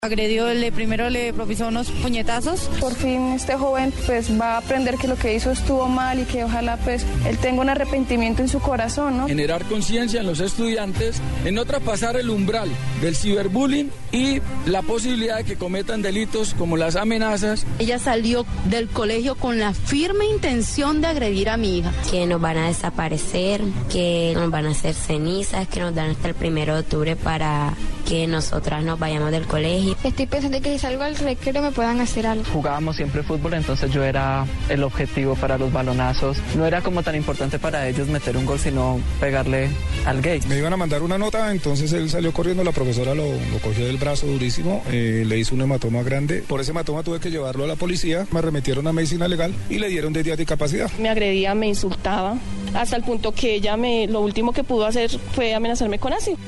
Agredió, le primero le propició unos puñetazos. Por fin este joven pues va a aprender que lo que hizo estuvo mal y que ojalá pues él tenga un arrepentimiento en su corazón, ¿no? Generar conciencia en los estudiantes, en otra pasar el umbral del ciberbullying y la posibilidad de que cometan delitos como las amenazas. Ella salió del colegio con la firme intención de agredir a mi hija. Que nos van a desaparecer, que nos van a hacer cenizas, que nos dan hasta el primero de octubre para que nosotras nos vayamos del colegio. Estoy pensando que si salgo al recreo me puedan hacer algo. Jugábamos siempre fútbol, entonces yo era el objetivo para los balonazos. No era como tan importante para ellos meter un gol, sino pegarle al gay. Me iban a mandar una nota, entonces él salió corriendo, la profesora lo, lo cogió del brazo durísimo, eh, le hizo un hematoma grande. Por ese hematoma tuve que llevarlo a la policía, me remitieron a medicina legal y le dieron 10 días de discapacidad. Me agredía, me insultaba, hasta el punto que ella me, lo último que pudo hacer fue amenazarme con ácido.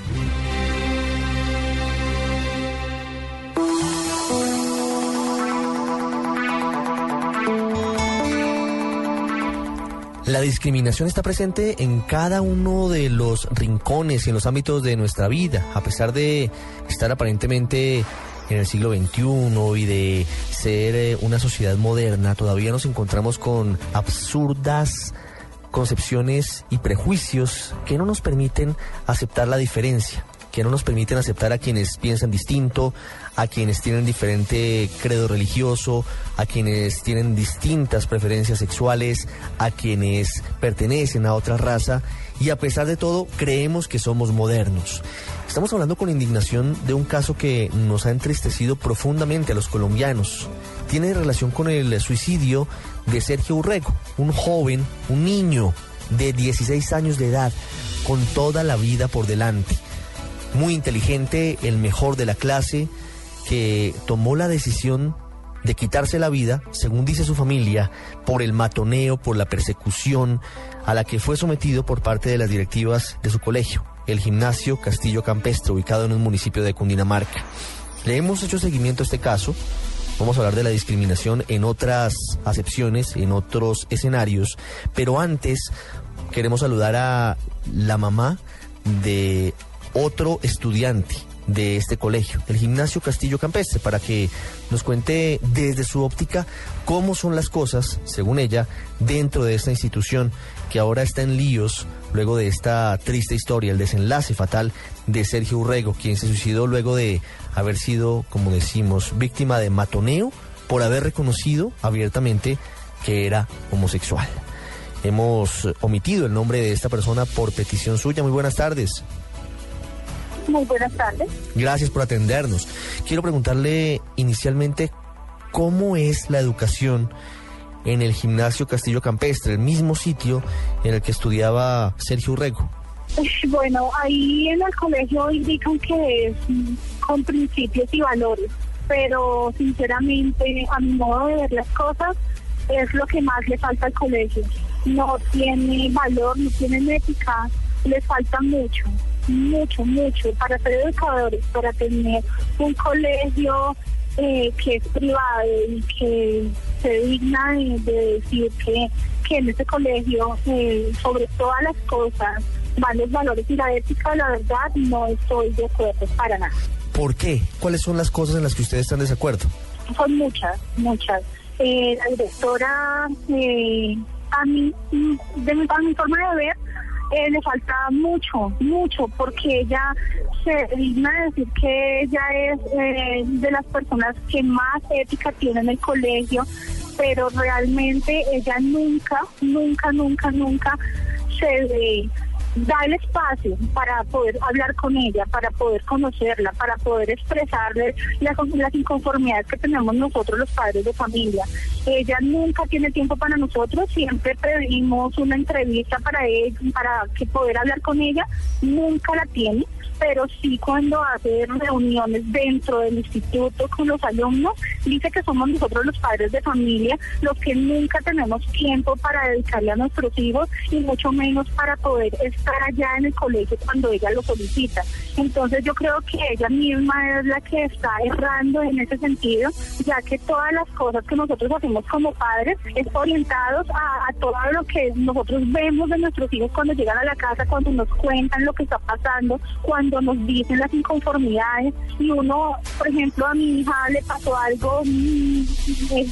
La discriminación está presente en cada uno de los rincones y en los ámbitos de nuestra vida, a pesar de estar aparentemente en el siglo XXI y de ser eh, una sociedad moderna, todavía nos encontramos con absurdas concepciones y prejuicios que no nos permiten aceptar la diferencia, que no nos permiten aceptar a quienes piensan distinto, a quienes tienen diferente credo religioso, a quienes tienen distintas preferencias sexuales, a quienes pertenecen a otra raza y a pesar de todo creemos que somos modernos. Estamos hablando con indignación de un caso que nos ha entristecido profundamente a los colombianos. Tiene relación con el suicidio de Sergio Urrego, un joven, un niño de 16 años de edad, con toda la vida por delante. Muy inteligente, el mejor de la clase, que tomó la decisión de quitarse la vida, según dice su familia, por el matoneo, por la persecución a la que fue sometido por parte de las directivas de su colegio, el gimnasio Castillo Campestre, ubicado en un municipio de Cundinamarca. Le hemos hecho seguimiento a este caso. Vamos a hablar de la discriminación en otras acepciones, en otros escenarios, pero antes queremos saludar a la mamá de otro estudiante de este colegio, el Gimnasio Castillo Campestre, para que nos cuente desde su óptica cómo son las cosas, según ella, dentro de esta institución que ahora está en líos luego de esta triste historia, el desenlace fatal de Sergio Urrego, quien se suicidó luego de haber sido, como decimos, víctima de matoneo por haber reconocido abiertamente que era homosexual. Hemos omitido el nombre de esta persona por petición suya. Muy buenas tardes. Muy buenas tardes. Gracias por atendernos. Quiero preguntarle inicialmente cómo es la educación en el gimnasio Castillo Campestre, el mismo sitio en el que estudiaba Sergio Urrego. Bueno, ahí en el colegio indican que es con principios y valores, pero sinceramente a mi modo de ver las cosas es lo que más le falta al colegio. No tiene valor, no tiene ética, le falta mucho mucho, mucho para ser educadores, para tener un colegio eh, que es privado y que se digna de, decir que, que en ese colegio, eh, sobre todas las cosas, van los valores y la ética, la verdad, no estoy de acuerdo para nada. ¿Por qué? ¿Cuáles son las cosas en las que ustedes están de desacuerdo? Son muchas, muchas. Eh, la directora, a mí, de mi, a mi forma de ver, eh, le falta mucho, mucho, porque ella se digna de decir que ella es eh, de las personas que más ética tiene en el colegio, pero realmente ella nunca, nunca, nunca, nunca se ve da el espacio para poder hablar con ella, para poder conocerla, para poder expresarle las, las inconformidades que tenemos nosotros los padres de familia. Ella nunca tiene tiempo para nosotros, siempre pedimos una entrevista para ella, para que poder hablar con ella, nunca la tiene pero sí cuando hace reuniones dentro del instituto con los alumnos, dice que somos nosotros los padres de familia los que nunca tenemos tiempo para dedicarle a nuestros hijos y mucho menos para poder estar allá en el colegio cuando ella lo solicita. Entonces yo creo que ella misma es la que está errando en ese sentido, ya que todas las cosas que nosotros hacemos como padres es orientados a, a todo lo que nosotros vemos de nuestros hijos cuando llegan a la casa, cuando nos cuentan lo que está pasando, cuando nos dicen las inconformidades y uno, por ejemplo, a mi hija le pasó algo mm,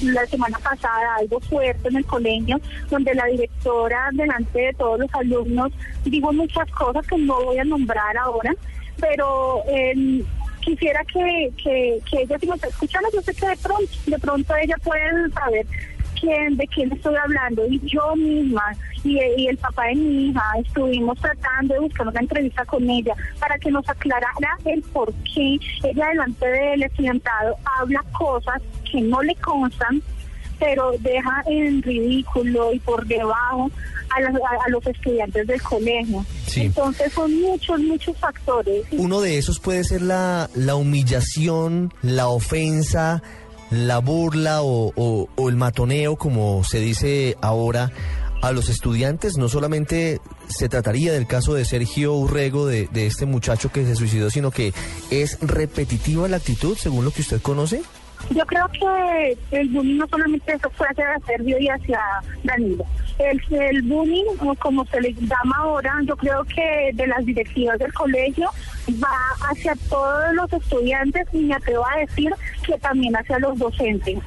la semana pasada, algo fuerte en el colegio, donde la directora delante de todos los alumnos dijo muchas cosas que no voy a nombrar ahora, pero em, quisiera que, que, que ella si me está escuchando, yo sé que de pronto, de pronto ella puede saber quién, de quién estoy hablando y yo misma y, el papá de mi hija estuvimos tratando de buscar una entrevista con ella para que nos aclarara el por qué ella delante del estudiantado habla cosas que no le constan pero deja en ridículo y por debajo a, los estudiantes del colegio. Entonces son muchos, muchos factores. Uno de esos puede ser la, la humillación, la ofensa, la burla o, el matoneo, como se dice ahora, a los estudiantes. No solamente se trataría del caso de Sergio Urrego, de, de este muchacho que se suicidó, sino que es repetitiva la actitud, según lo que usted conoce. Yo creo que el bullying no solamente eso fue hacia Sergio y hacia Danilo. El, el bullying, como se le llama ahora, yo creo que de las directivas del colegio va hacia todos los estudiantes y me atrevo a decir que también hacia los docentes.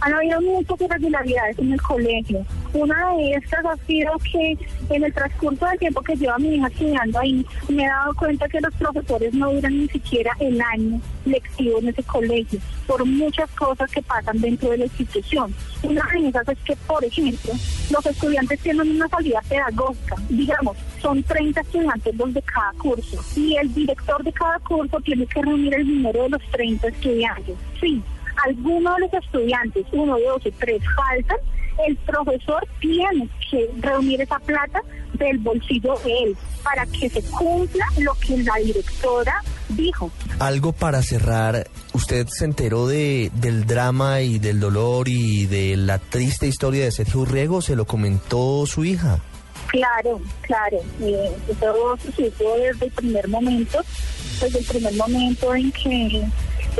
Han habido muchas irregularidades en el colegio. Una de estas ha sido que en el transcurso del tiempo que lleva mi hija estudiando ahí, me he dado cuenta que los profesores no duran ni siquiera el año lectivo en ese colegio, por muchas cosas que pasan dentro de la institución. Una de esas es que, por ejemplo, los estudiantes tienen una salida pedagógica. Digamos, son 30 estudiantes los de cada curso y el director de cada curso tiene que reunir el número de los 30 estudiantes. Sí, algunos de los estudiantes, uno, dos o tres, faltan, el profesor tiene que reunir esa plata del bolsillo de él para que se cumpla lo que la directora dijo. Algo para cerrar, usted se enteró de, del drama y del dolor y de la triste historia de Sergio Urrego, se lo comentó su hija. Claro, claro, eh, eso sucedió desde el primer momento, desde el primer momento en que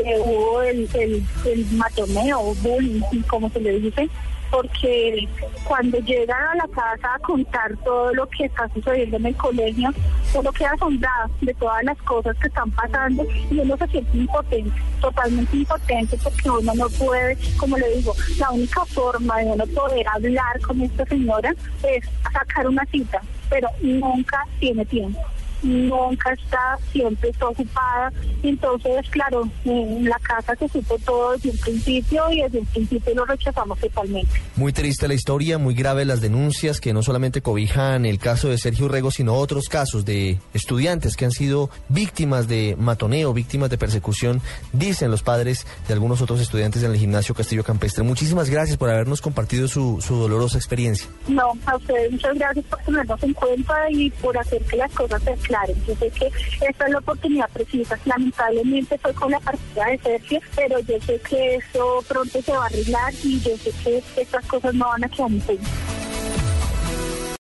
hubo el, el, el matoneo, bullying, como se le dice, porque cuando llegan a la casa a contar todo lo que está sucediendo en el colegio, uno queda asombrado de todas las cosas que están pasando y uno se siente impotente, totalmente impotente porque uno no puede, como le digo, la única forma de uno poder hablar con esta señora es sacar una cita, pero nunca tiene tiempo nunca está, siempre está ocupada. Entonces, claro, en la casa se supo todo desde un principio y desde un principio lo rechazamos totalmente. Muy triste la historia, muy grave las denuncias que no solamente cobijan el caso de Sergio Urrego, sino otros casos de estudiantes que han sido víctimas de matoneo, víctimas de persecución, dicen los padres de algunos otros estudiantes en el gimnasio Castillo Campestre. Muchísimas gracias por habernos compartido su, su dolorosa experiencia. No, a ustedes muchas gracias por tenernos en cuenta y por hacer que las cosas se claro. Yo sé que esta es la oportunidad precisa. Lamentablemente fue con la partida de Sergio, pero yo sé que eso pronto se va a arreglar y yo sé que estas cosas no van a quedar impedidas.